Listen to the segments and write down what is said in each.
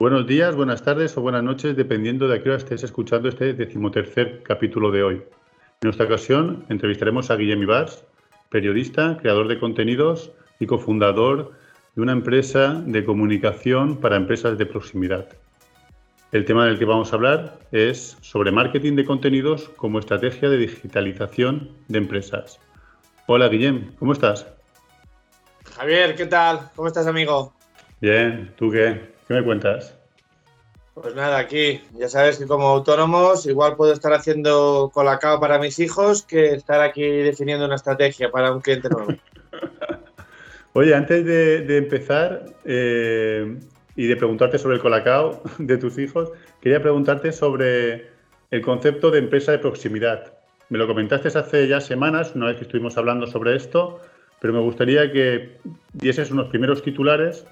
Buenos días, buenas tardes o buenas noches, dependiendo de a qué hora estés escuchando este decimotercer capítulo de hoy. En esta ocasión entrevistaremos a Guillem Ibars, periodista, creador de contenidos y cofundador de una empresa de comunicación para empresas de proximidad. El tema del que vamos a hablar es sobre marketing de contenidos como estrategia de digitalización de empresas. Hola Guillem, ¿cómo estás? Javier, ¿qué tal? ¿Cómo estás, amigo? Bien, ¿tú qué? ¿Qué me cuentas? Pues nada, aquí ya sabes que como autónomos igual puedo estar haciendo colacao para mis hijos que estar aquí definiendo una estrategia para un cliente nuevo. Oye, antes de, empezar eh, y de preguntarte sobre el colacao de tus hijos, quería preguntarte sobre el concepto de empresa de proximidad. Me lo comentaste hace ya semanas, una vez que estuvimos hablando sobre esto, pero me gustaría que dieses unos primeros titulares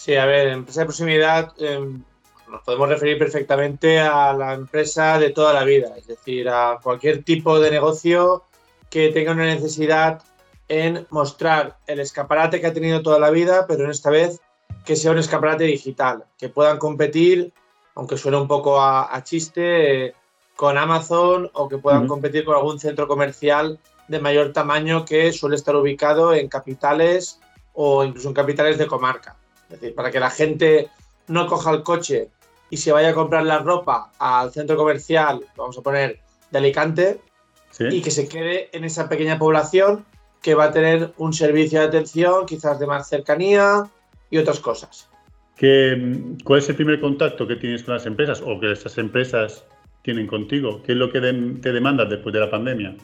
Sí, a ver, empresa de proximidad em, nos podemos referir perfectamente a la empresa de toda la vida, es decir, a cualquier tipo de negocio que tenga una necesidad en mostrar el escaparate que ha tenido toda la vida, pero en esta vez que sea un escaparate digital, que puedan competir, aunque suene un poco a, chiste, con Amazon o que puedan competir con algún centro comercial de mayor tamaño que suele estar ubicado en capitales o incluso en capitales de comarca. Es decir, para que la gente no coja el coche y se vaya a comprar la ropa al centro comercial, vamos a poner, de Alicante, y que se quede en esa pequeña población que va a tener un servicio de atención, quizás de más cercanía y otras cosas. ¿Cuál es el primer contacto que tienes con las empresas o que estas empresas tienen contigo? ¿Qué es lo que te demandas después de la pandemia?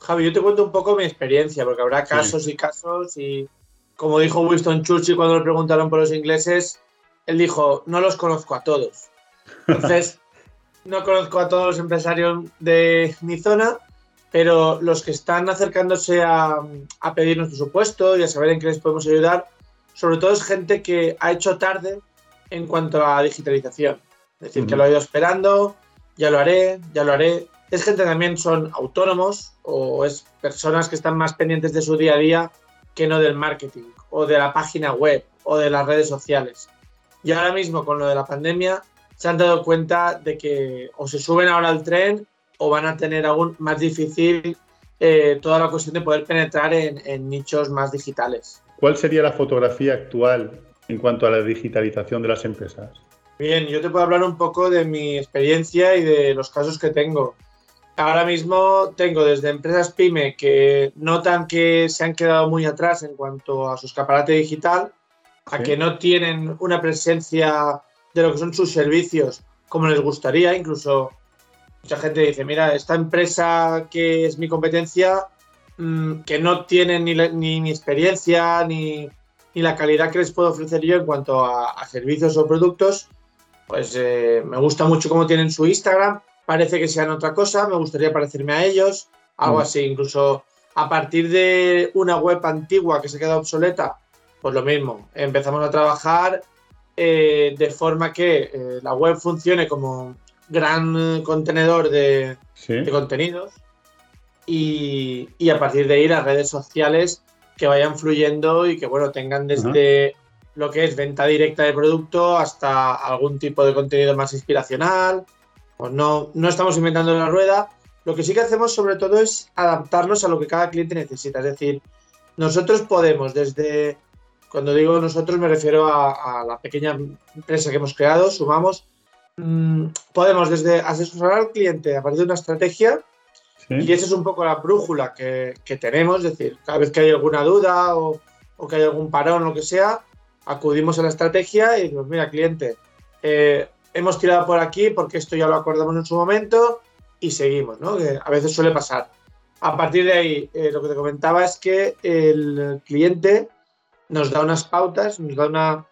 Javi, yo te cuento un poco mi experiencia, porque habrá casos y casos y como dijo Winston Churchill cuando le preguntaron por los ingleses, él dijo, no los conozco a todos. Entonces, no conozco a todos los empresarios de mi zona, pero los que están acercándose a, a pedirnos presupuesto y a saber en qué les podemos ayudar, sobre todo es gente que ha hecho tarde en cuanto a digitalización. Es decir, que lo ha ido esperando, ya lo haré, ya lo haré. Es gente que también son autónomos o es personas que están más pendientes de su día a día que no del marketing o de la página web o de las redes sociales. Y ahora mismo con lo de la pandemia se han dado cuenta de que o se suben ahora al tren o van a tener aún más difícil eh, toda la cuestión de poder penetrar en, nichos más digitales. ¿Cuál sería la fotografía actual en cuanto a la digitalización de las empresas? Bien, yo te puedo hablar un poco de mi experiencia y de los casos que tengo. Ahora mismo tengo desde empresas pyme que notan que se han quedado muy atrás en cuanto a su escaparate digital, a que no tienen una presencia de lo que son sus servicios como les gustaría. Incluso mucha gente dice, mira, esta empresa que es mi competencia, mm, que no tienen ni, ni mi experiencia ni, la calidad que les puedo ofrecer yo en cuanto a, servicios o productos, pues eh, me gusta mucho cómo tienen su Instagram, parece que sean otra cosa, me gustaría parecerme a ellos, algo mm. así, incluso a partir de una web antigua que se queda obsoleta, pues lo mismo, empezamos a trabajar eh, de forma que eh, la web funcione como gran contenedor de, contenidos y, a partir de ahí las redes sociales que vayan fluyendo y que bueno tengan desde lo que es venta directa de producto hasta algún tipo de contenido más inspiracional pues no, no estamos inventando la rueda. Lo que sí que hacemos sobre todo es adaptarnos a lo que cada cliente necesita. Es decir, nosotros podemos desde, cuando digo nosotros me refiero a, la pequeña empresa que hemos creado, sumamos, mm, podemos desde asesorar al cliente a partir de una estrategia y esa es un poco la brújula que, tenemos. Es decir, cada vez que hay alguna duda o, o, que hay algún parón o lo que sea, acudimos a la estrategia y decimos, mira, cliente, eh, hemos tirado por aquí porque esto ya lo acordamos en su momento y seguimos, ¿no? Que a veces suele pasar. A partir de ahí, eh, lo que te comentaba es que el cliente nos da unas pautas, nos da una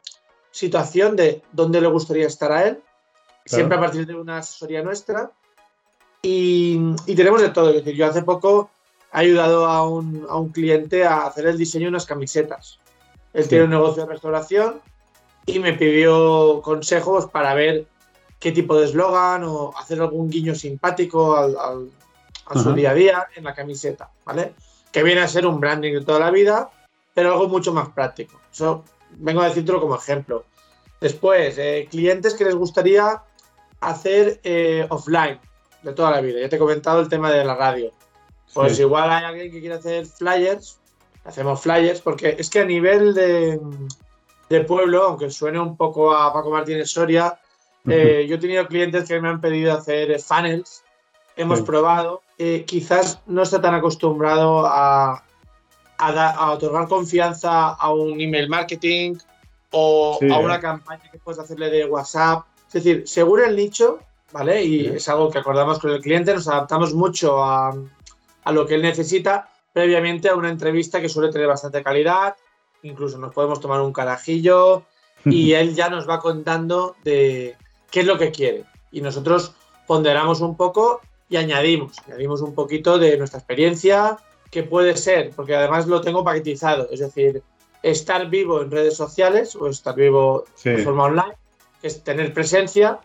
situación de dónde le gustaría estar a él, siempre a partir de una asesoría nuestra. Y, tenemos de todo. Es decir, yo hace poco he ayudado a un, a un cliente a hacer el diseño de unas camisetas. Él tiene un negocio de restauración y me pidió consejos para ver qué tipo de eslogan o hacer algún guiño simpático al, a su día a día en la camiseta, ¿vale? Que viene a ser un branding de toda la vida, pero algo mucho más práctico. Eso vengo a decírtelo como ejemplo. Después, eh, clientes que les gustaría hacer eh, offline de toda la vida. Ya te he comentado el tema de la radio. Pues igual hay alguien que quiere hacer flyers, hacemos flyers, porque es que a nivel de, pueblo, aunque suene un poco a Paco Martínez Soria, eh, yo he tenido clientes que me han pedido hacer funnels, hemos probado, quizás no está tan acostumbrado a, a, otorgar confianza a un email marketing o a una campaña que puedes hacerle de WhatsApp. Es decir, según el nicho, ¿vale? Y es algo que acordamos con el cliente, nos adaptamos mucho a, a lo que él necesita previamente a una entrevista que suele tener bastante calidad, incluso nos podemos tomar un carajillo y él ya nos va contando de qué es lo que quiere. Y nosotros ponderamos un poco y añadimos, añadimos un poquito de nuestra experiencia, que puede ser, porque además lo tengo paquetizado, es decir, estar vivo en redes sociales o estar vivo de forma online, que es tener presencia,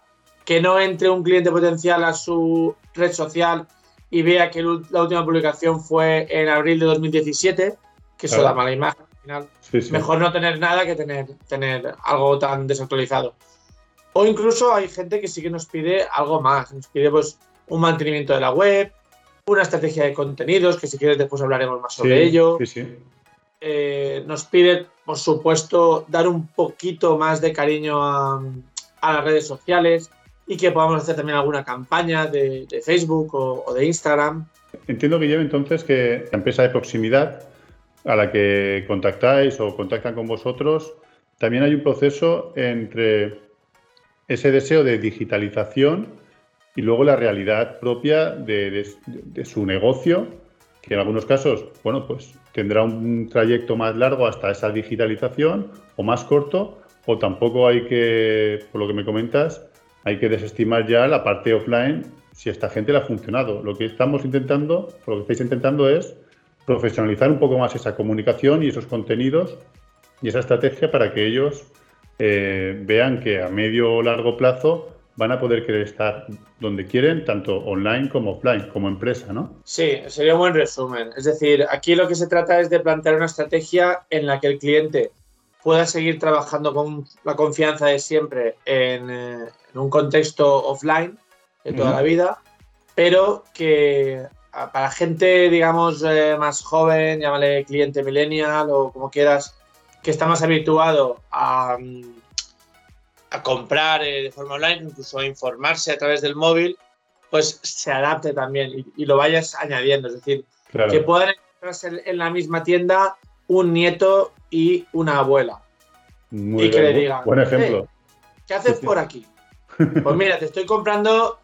que no entre un cliente potencial a su red social y vea que la última publicación fue en abril de 2017, que eso da mala imagen al final. Mejor no tener nada que tener, tener algo tan desactualizado. O incluso hay gente que sí que nos pide algo más, nos pide pues un mantenimiento de la web, una estrategia de contenidos, que si quieres después hablaremos más sobre ello. Eh, nos pide, por supuesto, dar un poquito más de cariño a, las redes sociales y que podamos hacer también alguna campaña de, Facebook o, de Instagram. Entiendo que lleve entonces que la empresa de proximidad a la que contactáis o contactan con vosotros, también hay un proceso entre ese deseo de digitalización y luego la realidad propia de, su negocio, que en algunos casos, bueno, pues tendrá un trayecto más largo hasta esa digitalización o más corto, o tampoco hay que, por lo que me comentas, hay que desestimar ya la parte offline si esta gente le ha funcionado. Lo que estamos intentando, lo que estáis intentando es profesionalizar un poco más esa comunicación y esos contenidos y esa estrategia para que ellos eh, vean que a medio o largo plazo van a poder querer estar donde quieren, tanto online como offline, como empresa, ¿no? Sí, sería un buen resumen. Es decir, aquí lo que se trata es de plantear una estrategia en la que el cliente pueda seguir trabajando con la confianza de siempre en, eh, un contexto offline de toda la vida, pero que para gente, digamos, eh, más joven, llámale cliente millennial o como quieras, que está más habituado a, mm, a comprar eh, de forma online, incluso a informarse a través del móvil, pues se adapte también y, lo vayas añadiendo. Es decir, que puedan encontrarse en la misma tienda un nieto y una abuela. y que le digan, buen ejemplo. ¿qué haces por aquí? Pues mira, te estoy comprando.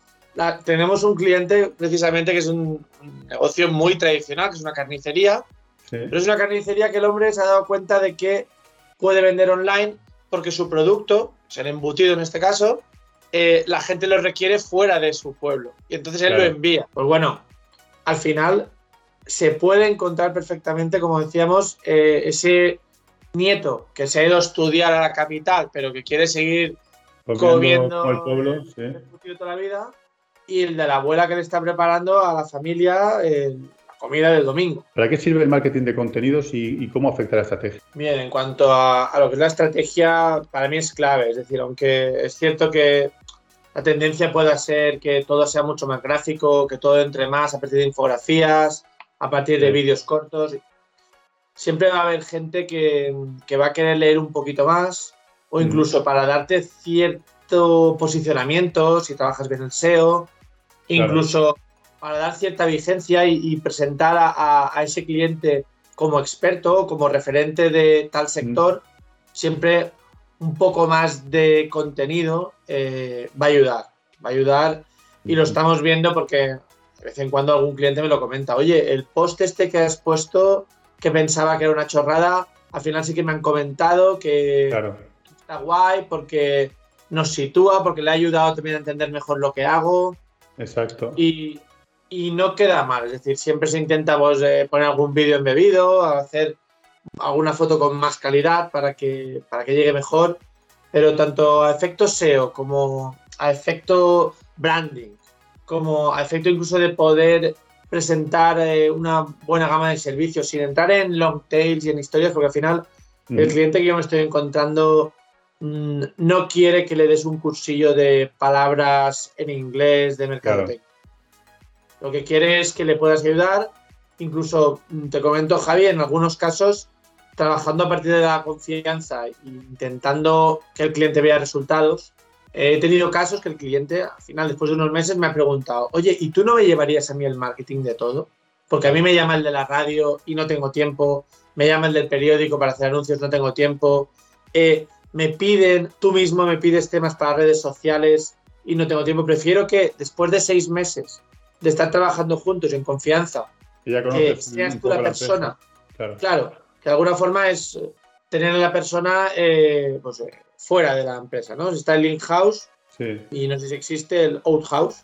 tenemos un cliente precisamente que es un, negocio muy tradicional, que es una carnicería. Pero es una carnicería que el hombre se ha dado cuenta de que puede vender online porque su producto ser embutido en este caso, eh, la gente lo requiere fuera de su pueblo. Y entonces él lo envía. Pues bueno, al final se puede encontrar perfectamente, como decíamos, eh, ese nieto que se ha ido a estudiar a la capital, pero que quiere seguir comiendo, el pueblo, toda la vida, y el de la abuela que le está preparando a la familia comida del domingo. ¿Para qué sirve el marketing de contenidos y, cómo afecta la estrategia? Bien, en cuanto a, lo que es la estrategia, para mí es clave. Es decir, aunque es cierto que la tendencia pueda ser que todo sea mucho más gráfico, que todo entre más a partir de infografías, a partir de vídeos cortos. Siempre va a haber gente que, va a querer leer un poquito más o mm. incluso para darte cierto posicionamiento, si trabajas bien en SEO, incluso para dar cierta vigencia y, presentar a, ese cliente como experto, como referente de tal sector, siempre un poco más de contenido eh, va a ayudar. Va a ayudar y lo estamos viendo porque de vez en cuando algún cliente me lo comenta. Oye, el post este que has puesto, que pensaba que era una chorrada, al final sí que me han comentado que está guay porque nos sitúa, porque le ha ayudado también a entender mejor lo que hago. Exacto. Y, y no queda mal. Es decir, siempre se intenta pues, eh, poner algún vídeo embebido, hacer alguna foto con más calidad para que, para que llegue mejor. Pero tanto a efecto SEO como a efecto branding, como a efecto incluso de poder presentar eh, una buena gama de servicios sin entrar en long tails y en historias, porque al final el cliente que yo me estoy encontrando mm, no quiere que le des un cursillo de palabras en inglés de mercadotecnia. Lo que quiere es que le puedas ayudar. Incluso mm, te comento, Javi, en algunos casos, trabajando a partir de la confianza intentando que el cliente vea resultados, he tenido casos que el cliente, al final, después de unos meses, me ha preguntado, oye, ¿y tú no me llevarías a mí el marketing de todo? Porque a mí me llama el de la radio y no tengo tiempo, me llama el del periódico para hacer anuncios, no tengo tiempo, eh, me piden, tú mismo me pides temas para redes sociales y no tengo tiempo. Prefiero que después de seis meses de estar trabajando juntos en confianza, que seas tú la persona. claro. que de alguna forma es tener a la persona eh, pues, eh, fuera de la empresa, ¿no? Está el in-house y no sé si existe el out-house.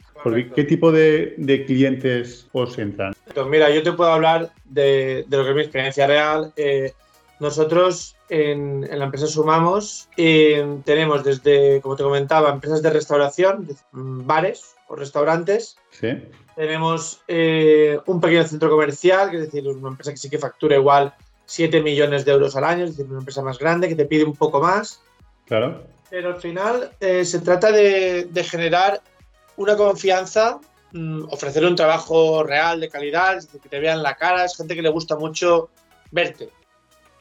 ¿Qué tipo de, clientes os entran? mira, yo te puedo hablar de, lo que es mi experiencia real. Eh, nosotros en, la empresa Sumamos tenemos desde, como te comentaba, empresas de restauración, bares o restaurantes. Sí. Tenemos eh, un pequeño centro comercial, que es decir, una empresa que sí que factura igual 7 millones de euros al año, es decir, una empresa más grande que te pide un poco más. Claro. Pero al final eh, se trata de, generar una confianza, mm, ofrecer un trabajo real, de calidad, es decir, que te vean la cara, es gente que le gusta mucho verte.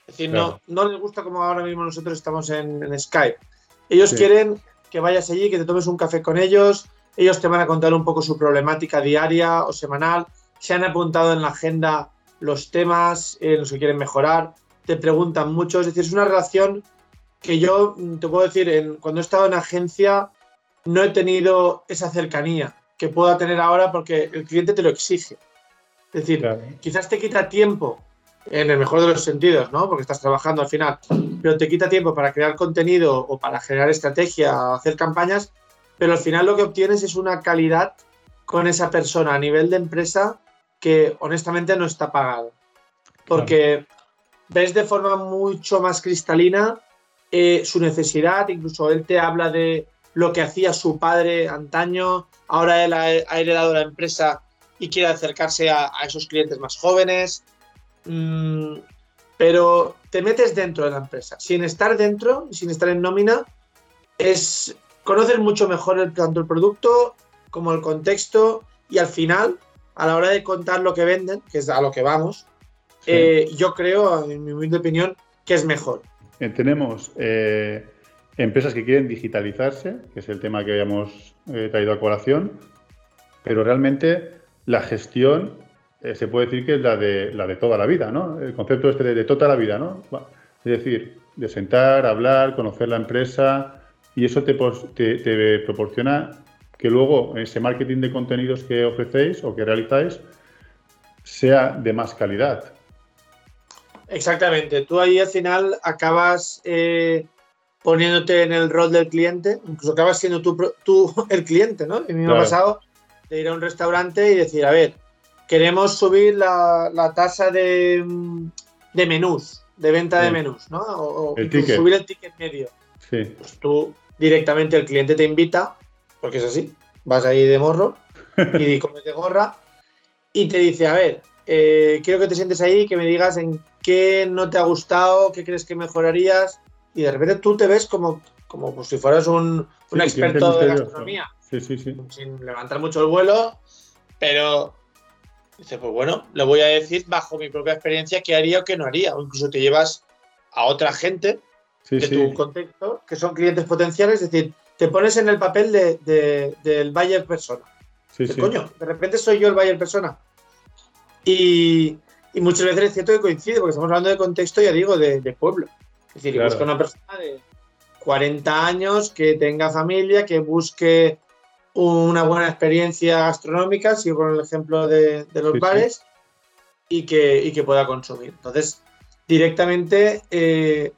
Es decir, no, no les gusta como ahora mismo nosotros estamos en, Skype. Ellos quieren que vayas allí, que te tomes un café con ellos, ellos te van a contar un poco su problemática diaria o semanal, se han apuntado en la agenda los temas en los que quieren mejorar, te preguntan mucho, es decir, es una relación que yo mm, te puedo decir, en, cuando he estado en agencia no he tenido esa cercanía que pueda tener ahora porque el cliente te lo exige. Es decir, quizás te quita tiempo, en el mejor de los sentidos, ¿no? Porque estás trabajando al final, pero te quita tiempo para crear contenido o para generar estrategia, hacer campañas, pero al final lo que obtienes es una calidad con esa persona a nivel de empresa que honestamente no está pagado. Porque ves de forma mucho más cristalina eh, su necesidad, incluso él te habla de lo que hacía su padre antaño, ahora él ha, heredado la empresa y quiere acercarse a, esos clientes más jóvenes. Mm, pero te metes dentro de la empresa. Sin estar dentro, sin estar en nómina, es conocer mucho mejor el, tanto el producto como el contexto y al final, a la hora de contar lo que venden, que es a lo que vamos, eh, yo creo, en mi humilde opinión, que es mejor. Eh, tenemos eh, empresas que quieren digitalizarse, que es el tema que habíamos eh, traído a colación, pero realmente la gestión se puede decir que es la de, la de toda la vida, ¿no? El concepto este de, toda la vida, ¿no? Es decir, de sentar, hablar, conocer la empresa y eso te, te proporciona que luego ese marketing de contenidos que ofrecéis o que realizáis sea de más calidad, Exactamente. Tú ahí al final acabas eh, poniéndote en el rol del cliente, incluso acabas siendo tú, el cliente, ¿no? Mí me ha pasado de ir a un restaurante y decir, a ver, queremos subir la, tasa de, menús, de venta de menús, ¿no? O, subir el ticket medio. Sí. Pues tú directamente el cliente te invita, porque es así, vas ahí de morro y comes de gorra y te dice, a ver, eh, quiero que te sientes ahí que me digas en qué no te ha gustado, qué crees que mejorarías, y de repente tú te ves como, como pues si fueras un, experto de gastronomía, sin levantar mucho el vuelo, pero dice, pues bueno, le voy a decir bajo mi propia experiencia qué haría o qué no haría, o incluso te llevas a otra gente de tu contexto, que son clientes potenciales, es decir, te pones en el papel de, del buyer persona. Sí, coño, de repente soy yo el buyer persona. Y, y muchas veces es cierto que coincide, porque estamos hablando de contexto, ya digo, de, pueblo. Es decir, busca una persona de 40 años que tenga familia, que busque una buena experiencia gastronómica, sigo con el ejemplo de, los bares, Y, que, que pueda consumir. Entonces, directamente eh,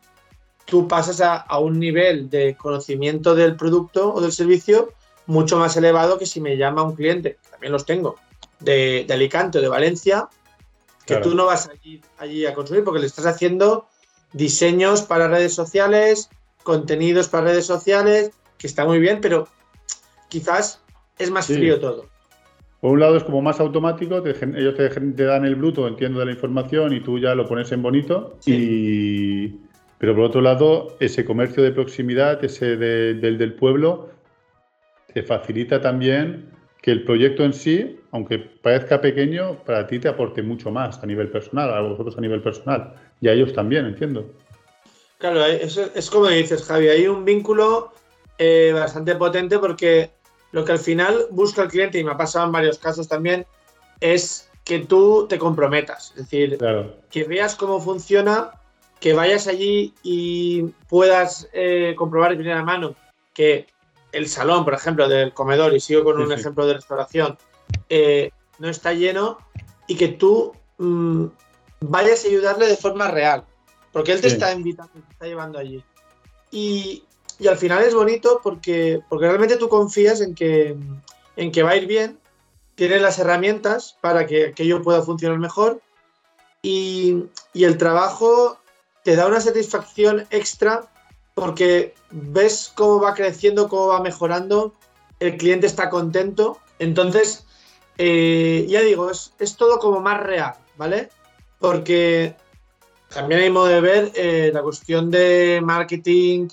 tú pasas a, un nivel de conocimiento del producto o del servicio mucho más elevado que si me llama un cliente, que también los tengo, de, de Alicante o de Valencia, que tú no vas allí, allí a consumir porque le estás haciendo diseños para redes sociales, contenidos para redes sociales, que está muy bien, pero quizás es más frío todo. Por un lado es como más automático, ellos te, dan el bruto, entiendo, de la información y tú ya lo pones en bonito. Y, Pero por otro lado, ese comercio de proximidad, ese del del pueblo, te facilita también que el proyecto en sí, aunque parezca pequeño, para ti te aporte mucho más a nivel personal, a vosotros a nivel personal, y a ellos también, entiendo. Claro, es como dices, Javi, hay un vínculo eh, bastante potente porque lo que al final busca el cliente, y me ha pasado en varios casos también, es que tú te comprometas. Es decir, que veas cómo funciona, que vayas allí y puedas eh, comprobar de primera mano que el salón, por ejemplo, del comedor, y sigo con un ejemplo de restauración, eh, no está lleno y que tú mm, vayas a ayudarle de forma real, porque él te está invitando, te está llevando allí. Y, y, al final es bonito porque, porque realmente tú confías en que, en que va a ir bien, tienes las herramientas para que aquello pueda funcionar mejor y, y el trabajo te da una satisfacción extra porque ves cómo va creciendo, cómo va mejorando, el cliente está contento. Entonces, eh, ya digo, es, todo como más real, ¿vale? Porque también hay modo de ver, eh, la cuestión de marketing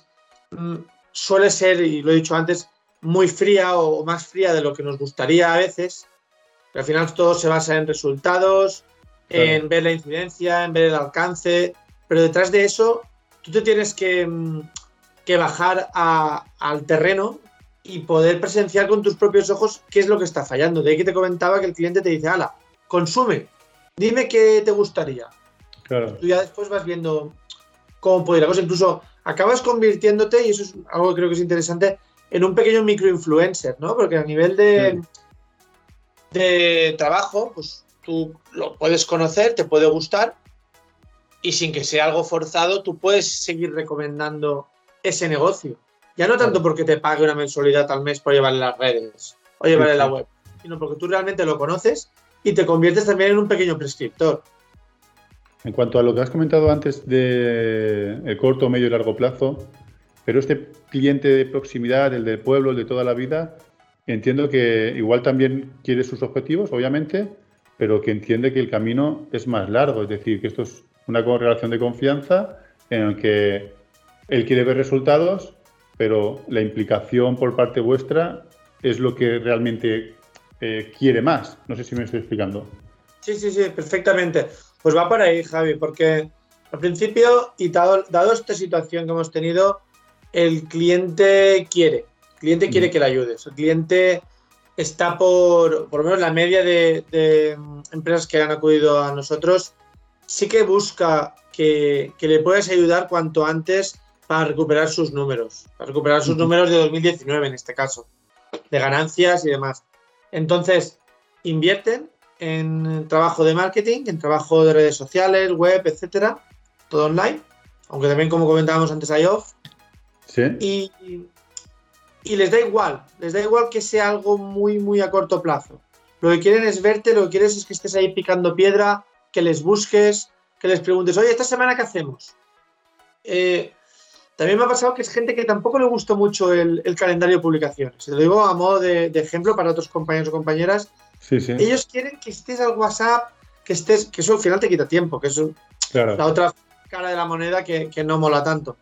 mm, suele ser, y lo he dicho antes, muy fría o más fría de lo que nos gustaría a veces. al final todo se basa en resultados, en ver la incidencia, en ver el alcance, pero detrás de eso tú te tienes que, mm, bajar al terreno y poder presenciar con tus propios ojos qué es lo que está fallando. De ahí que te comentaba que el cliente te dice, ala, consume, dime qué te gustaría. Claro. Tú ya después vas viendo cómo puede ir la cosa. Incluso acabas convirtiéndote, y eso es algo que creo que es interesante, en un pequeño microinfluencer, ¿no? Porque a nivel de, de trabajo, pues tú lo puedes conocer, te puede gustar, y sin que sea algo forzado, tú puedes seguir recomendando ese negocio. Ya no tanto porque te pague una mensualidad al mes por llevarle las redes o llevarle la web, sino porque tú realmente lo conoces y te conviertes también en un pequeño prescriptor. En cuanto a lo que has comentado antes de el corto, medio y largo plazo, pero este cliente de proximidad, el del pueblo, el de toda la vida, entiendo que igual también quiere sus objetivos, obviamente, pero que entiende que el camino es más largo, es decir, que esto es una relación de confianza en el que él quiere ver resultados, pero la implicación por parte vuestra es lo que realmente eh, quiere más. No sé si me estoy explicando. Sí, sí, sí, perfectamente. Pues va por ahí, Javi, porque al principio, y dado, esta situación que hemos tenido, el cliente quiere, el cliente quiere mm. que le ayudes, el cliente está por, por lo menos la media de, de empresas que han acudido a nosotros, sí que busca que, le puedas ayudar cuanto antes para recuperar sus números, para recuperar sus números de 2019 en este caso, de ganancias y demás. Entonces, invierten en trabajo de marketing, en trabajo de redes sociales, web, etcétera, todo online, aunque también, como comentábamos antes, hay off. Sí. Y, y les da igual, les da igual que sea algo muy, muy a corto plazo. Lo que quieren es verte, lo que quieres es que estés ahí picando piedra, que les busques, que les preguntes, oye, ¿esta semana qué hacemos? Eh, también me ha pasado que es gente que tampoco le gustó mucho el, calendario de publicaciones. Se lo digo a modo de, ejemplo para otros compañeros o compañeras. Ellos quieren que estés al WhatsApp, que estés, que eso al final te quita tiempo, que es la otra cara de la moneda que, no mola tanto.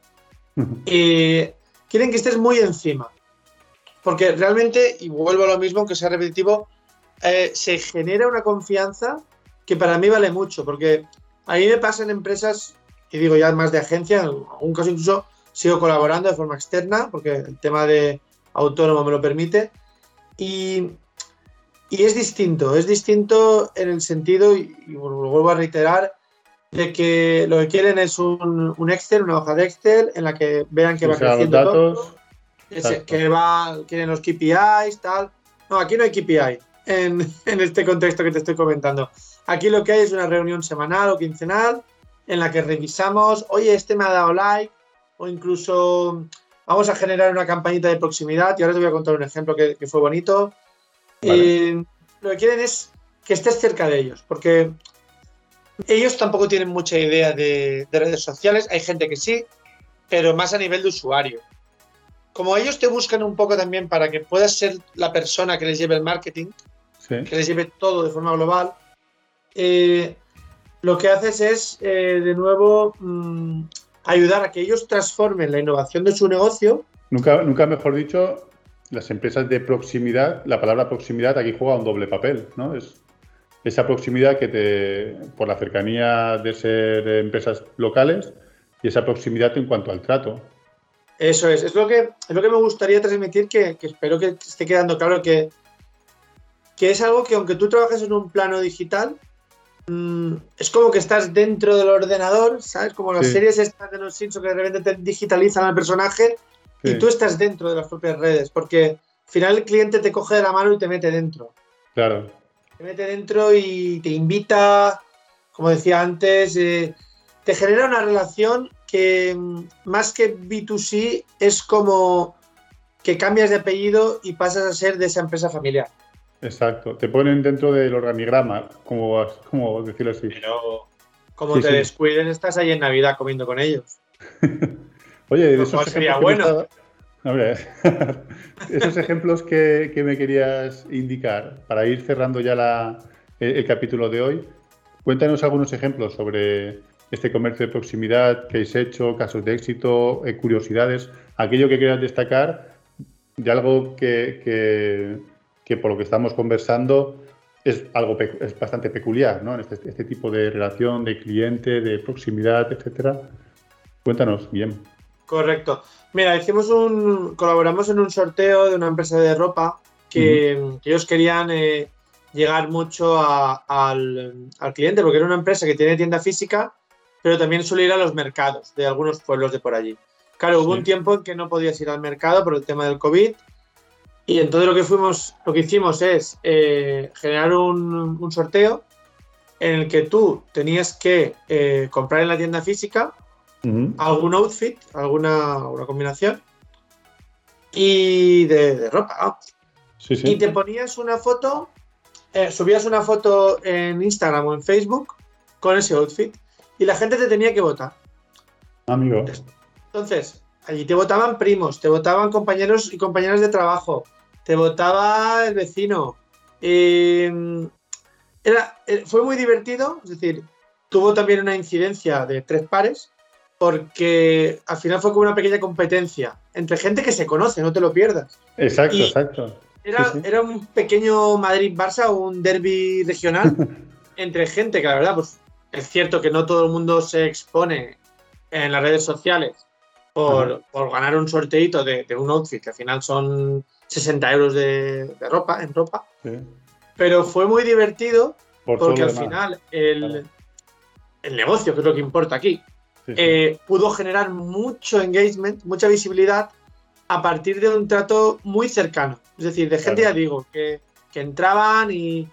y quieren que estés muy encima. Porque realmente, y vuelvo a lo mismo, aunque sea repetitivo, eh, se genera una confianza que para mí vale mucho, porque a mí me pasa en empresas, y digo ya más de agencia, en algún caso incluso sigo colaborando de forma externa, porque el tema de autónomo me lo permite, y, es distinto, es distinto en el sentido, y, lo vuelvo a reiterar, de que lo que quieren es un, Excel, una hoja de Excel, en la que vean que va creciendo datos, todo, que va, quieren los KPIs, tal. No, aquí no hay KPI en, en este contexto que te estoy comentando. Aquí lo que hay es una reunión semanal o quincenal en la que revisamos, oye, este me ha dado like, o incluso vamos a generar una campañita de proximidad, y ahora te voy a contar un ejemplo que, fue bonito. Y lo que quieren es que estés cerca de ellos, porque ellos tampoco tienen mucha idea de, redes sociales, hay gente que sí, pero más a nivel de usuario. Como ellos te buscan un poco también para que puedas ser la persona que les lleve el marketing, que les lleve todo de forma global, eh, lo que haces es, eh, de nuevo, mm, ayudar a que ellos transformen la innovación de su negocio. Nunca, nunca mejor dicho, las empresas de proximidad, la palabra proximidad aquí juega un doble papel, ¿no? Es esa proximidad que te, por la cercanía de ser empresas locales y esa proximidad en cuanto al trato. Eso es, es lo que, es lo que me gustaría transmitir, que, espero que esté quedando claro que, que es algo que aunque tú trabajes en un plano digital, mm, es como que estás dentro del ordenador, ¿sabes? Como las series estas de los Simpsons que de repente te digitalizan al personaje y tú estás dentro de las propias redes, porque al final el cliente te coge de la mano y te mete dentro. Claro. Te mete dentro y te invita, como decía antes, eh, te genera una relación que mm, más que B2C es como que cambias de apellido y pasas a ser de esa empresa familiar. Exacto, te ponen dentro del organigrama, como, como decirlo así. Pero como te descuiden, estás ahí en Navidad comiendo con ellos. Oye, de esos sería bueno. esos ejemplos que, me querías indicar para ir cerrando ya el capítulo de hoy, cuéntanos algunos ejemplos sobre este comercio de proximidad que habéis hecho, casos de éxito, eh, curiosidades, aquello que quieras destacar de algo que, por lo que estamos conversando es algo es bastante peculiar, ¿no? Este, este, tipo de relación de cliente, de proximidad, etcétera. Cuéntanos, bien. Correcto. Mira, hicimos un, colaboramos en un sorteo de una empresa de ropa que, ellos querían eh, llegar mucho al, al, cliente, porque era una empresa que tiene tienda física pero también suele ir a los mercados de algunos pueblos de por allí. Claro, hubo un tiempo en que no podías ir al mercado por el tema del COVID y entonces lo que fuimos, lo que hicimos es eh, generar un, sorteo en el que tú tenías que eh, comprar en la tienda física algún outfit, alguna, combinación y de, ropa. Y te ponías una foto, eh, subías una foto en Instagram o en Facebook con ese outfit y la gente te tenía que votar. Amigo. Entonces, allí te votaban primos, te votaban compañeros y compañeras de trabajo, te votaba el vecino. era, eh, fue muy divertido, es decir, tuvo también una incidencia de tres pares, porque al final fue como una pequeña competencia entre gente que se conoce, no te lo pierdas. Exacto, exacto. Era, era un pequeño Madrid-Barça o un derby regional entre gente que la verdad, pues es cierto que no todo el mundo se expone en las redes sociales por, ganar un sorteito de, un outfit, que al final son 60 euros de, ropa, en ropa. Pero fue muy divertido porque al final el, negocio, que es lo que importa aquí, eh, pudo generar mucho engagement, mucha visibilidad a partir de un trato muy cercano. Es decir, de gente, ya digo, que, que entraban y,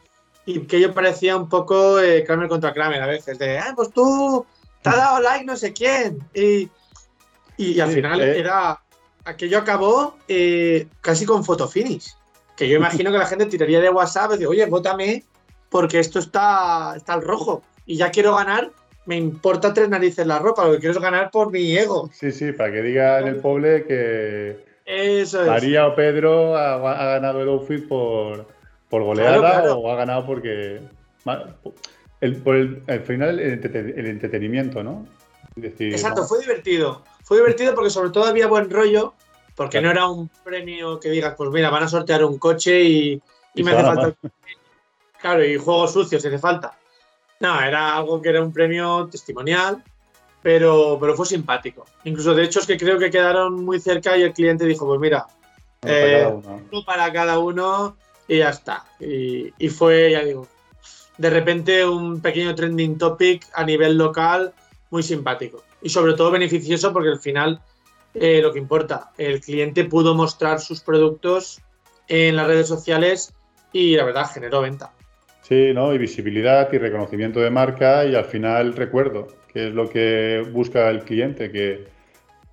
y que yo parecía un poco eh, Kramer contra Kramer a veces, de, ah, pues tú te has dado like no sé quién. Y, y, al final eh. era, aquello acabó eh, casi con fotofinish, que yo imagino que la gente tiraría de WhatsApp y dice, oye, vótame porque esto está, está al rojo y ya quiero ganar. Me importa tres narices la ropa, lo que quiero es ganar por mi ego. Sí, sí, para que diga en el pobre que Eso María o Pedro ha, ha ganado el outfit por, por goleada o ha ganado porque. El, por el, al final, el, entretenimiento, ¿no? Exacto, fue divertido. Fue divertido porque, sobre todo, había buen rollo, porque no era un premio que digas, pues mira, van a sortear un coche y, me hace falta. Claro, y juegos sucios, si hace falta. No, era algo que era un premio testimonial, pero, pero fue simpático. Incluso, de hecho, es que creo que quedaron muy cerca y el cliente dijo, pues mira, uno para cada uno y ya está. Y, fue, ya digo, de repente un pequeño trending topic a nivel local muy simpático y sobre todo beneficioso porque al final eh, lo que importa, el cliente pudo mostrar sus productos en las redes sociales y la verdad generó venta. Sí, ¿no? Y visibilidad y reconocimiento de marca y al final recuerdo, que es lo que busca el cliente, que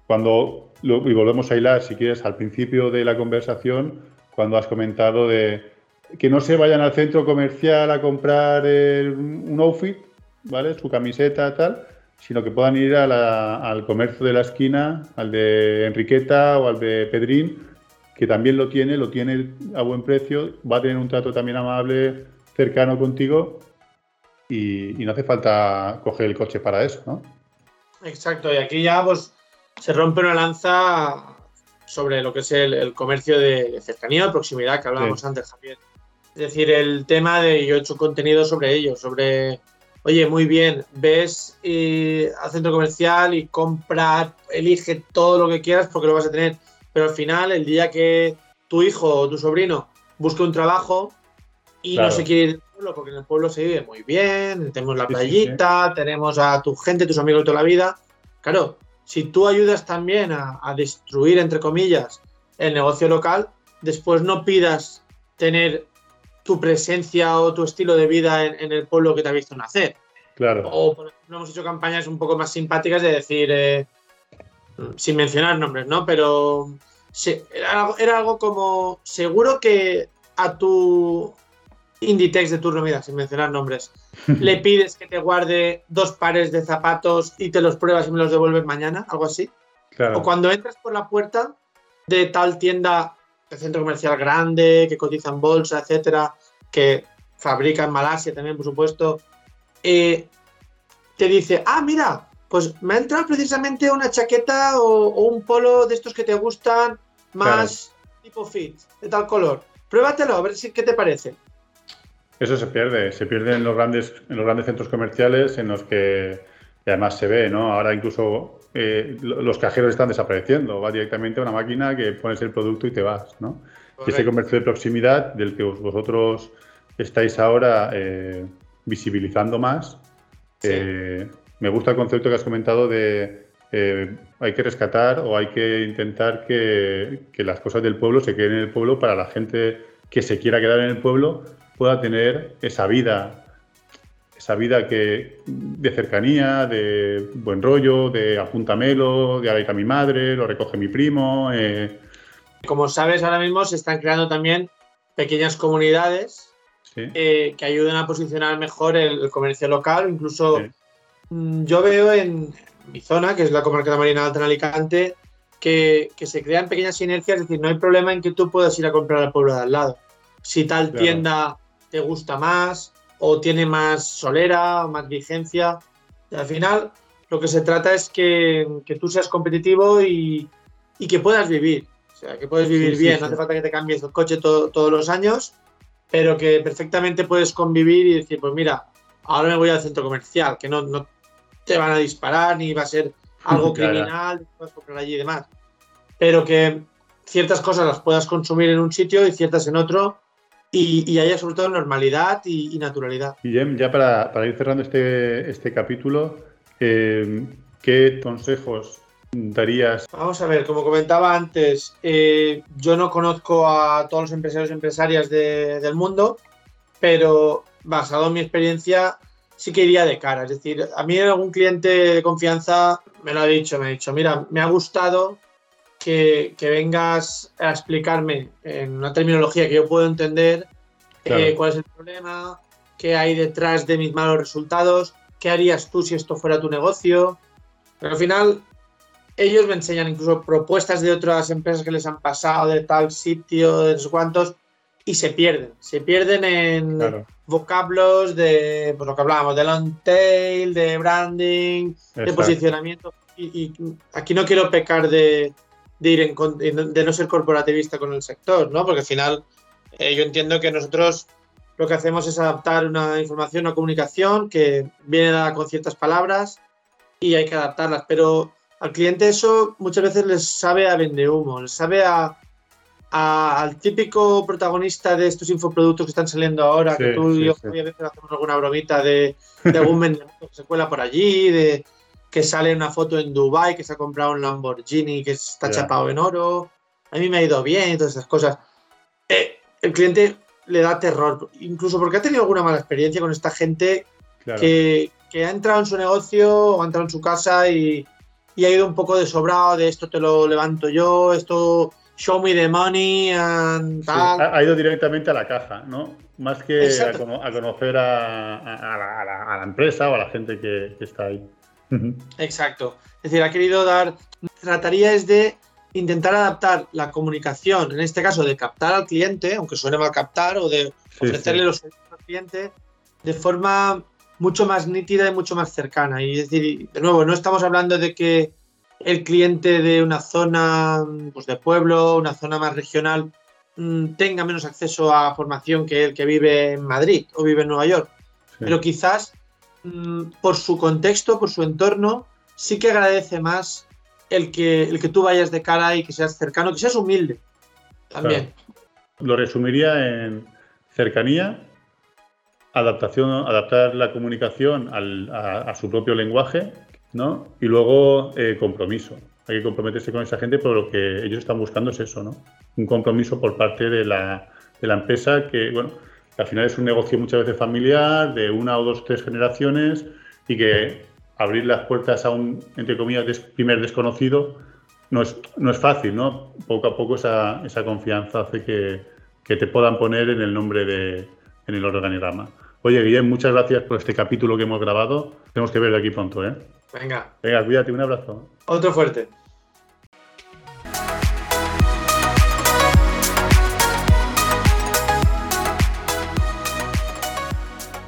cuando, y volvemos a hilar, si quieres, al principio de la conversación, cuando has comentado de que no se vayan al centro comercial a comprar un outfit, ¿vale? Su camiseta, tal, sino que puedan ir al comercio de la esquina, al de Enriqueta o al de Pedrín, que también lo tiene, lo tiene a buen precio, va a tener un trato también amable, cercano contigo y, y no hace falta coger el coche para eso, ¿no? Exacto, y aquí ya pues, se rompe una lanza sobre lo que es el, comercio de, cercanía o proximidad que hablábamos antes, Javier. Es decir, el tema de yo he hecho contenido sobre ello, sobre, oye, muy bien, ves eh, al centro comercial y compra, elige todo lo que quieras porque lo vas a tener, pero al final, el día que tu hijo o tu sobrino busque un trabajo y no se quiere ir del pueblo porque en el pueblo se vive muy bien, tenemos la playita, tenemos a tu gente, tus amigos de toda la vida. Claro, si tú ayudas también a, destruir, entre comillas, el negocio local, después no pidas tener tu presencia o tu estilo de vida en, el pueblo que te ha visto nacer. Claro. O, por ejemplo, hemos hecho campañas un poco más simpáticas de decir, eh, sin mencionar nombres, ¿no? Pero era, algo como, seguro que a tu Inditex de turno, mira, sin mencionar nombres, le pides que te guarde dos pares de zapatos y te los pruebas y me los devuelves mañana, algo así. O cuando entras por la puerta de tal tienda de centro comercial grande, que cotiza en bolsa, etcétera, que fabrica en Malasia también, por supuesto, eh, te dice, ah, mira, pues me ha entrado precisamente una chaqueta o, un polo de estos que te gustan más tipo fit, de tal color. Pruébatelo, a ver si, qué te parece. Eso se pierde, se pierde en los grandes, en los grandes centros comerciales en los que además se ve, ¿no? Ahora incluso eh, los cajeros están desapareciendo, va directamente a una máquina que pones el producto y te vas, ¿no? Ese comercio de proximidad del que vosotros estáis ahora eh, visibilizando más, eh, me gusta el concepto que has comentado de eh, hay que rescatar o hay que intentar que, las cosas del pueblo se queden en el pueblo para la gente que se quiera quedar en el pueblo pueda tener esa vida, esa vida que, de cercanía, de buen rollo, de apúntamelo, de ahora a mi madre, lo recoge mi primo. Eh. Como sabes, ahora mismo se están creando también pequeñas comunidades eh, que ayuden a posicionar mejor el, comercio local, incluso Mm, yo veo en mi zona, que es la comarca de Marina Alta en Alicante, que, se crean pequeñas sinergias, es decir, no hay problema en que tú puedas ir a comprar al pueblo de al lado. Si tal tienda te gusta más o tiene más solera más vigencia, al final lo que se trata es que, tú seas competitivo y, que puedas vivir. O sea, que puedes vivir bien, no hace falta que te cambies el coche todos los años, pero que perfectamente puedes convivir y decir, pues mira, ahora me voy al centro comercial, que no, no, te van a disparar ni va a ser algo criminal, puedes comprar allí y demás. Pero que ciertas cosas las puedas consumir en un sitio y ciertas en otro y, haya sobre todo normalidad y, naturalidad. Guillem, ya para, ir cerrando este, este capítulo, eh, ¿qué consejos darías? Vamos a ver, como comentaba antes, eh, yo no conozco a todos los empresarios y empresarias del mundo, pero basado en mi experiencia, sí que iría de cara. Es decir, a mí algún cliente de confianza me lo ha dicho, me ha dicho, mira, me ha gustado que, vengas a explicarme en una terminología que yo puedo entender eh, cuál es el problema, qué hay detrás de mis malos resultados, qué harías tú si esto fuera tu negocio. Pero al final, ellos me enseñan incluso propuestas de otras empresas que les han pasado de tal sitio, de no sé cuántos, y se pierden. Se pierden en vocablos de pues lo que hablábamos, de long tail, de branding, de posicionamiento. Y, aquí no quiero pecar de, ir en, de no ser corporativista con el sector, ¿no? Porque al final eh, yo entiendo que nosotros lo que hacemos es adaptar una información, una comunicación que viene dada con ciertas palabras y hay que adaptarlas. Pero al cliente eso muchas veces les sabe a vende humo, les sabe a, al típico protagonista de estos infoproductos que están saliendo ahora, que tú y yo obviamente hacemos alguna bromita de, algún vendedor que se cuela por allí, de que sale una foto en Dubai que se ha comprado un Lamborghini que está chapado en oro. A mí me ha ido bien y todas esas cosas. Eh, el cliente le da terror, incluso porque ha tenido alguna mala experiencia con esta gente que, ha entrado en su negocio o ha entrado en su casa y, y ha ido un poco de sobrado de esto te lo levanto yo, esto show me the money and tal. ha ido directamente a la caja, ¿no? Más que a, conocer a, la, empresa o a la gente que, está ahí. Exacto. Es decir, ha querido dar. Trataría es de intentar adaptar la comunicación, en este caso de captar al cliente, aunque suene mal captar, o de ofrecerle los servicios al cliente de forma mucho más nítida y mucho más cercana. Y es decir, de nuevo, no estamos hablando de que el cliente de una zona pues, de pueblo, una zona más regional, mm, tenga menos acceso a formación que el que vive en Madrid o vive en Nueva York. Pero quizás por su contexto, por su entorno, sí que agradece más el que, el que tú vayas de cara y que seas cercano, que seas humilde también. Lo resumiría en cercanía, adaptación, adaptar la comunicación a, su propio lenguaje, ¿no? Y luego eh, compromiso. Hay que comprometerse con esa gente, pero lo que ellos están buscando es eso, ¿no? Un compromiso por parte de la, de la empresa que, bueno, al final es un negocio muchas veces familiar, de una o dos, tres generaciones, y que abrir las puertas a un, entre comillas, primer desconocido no es, no es fácil, ¿no? Poco a poco esa, esa confianza hace que, que te puedan poner en el nombre de, en el organigrama. Oye, Guillem, muchas gracias por este capítulo que hemos grabado. Tenemos que ver aquí pronto, ¿eh? Venga. Venga, cuídate, un abrazo. Otro fuerte.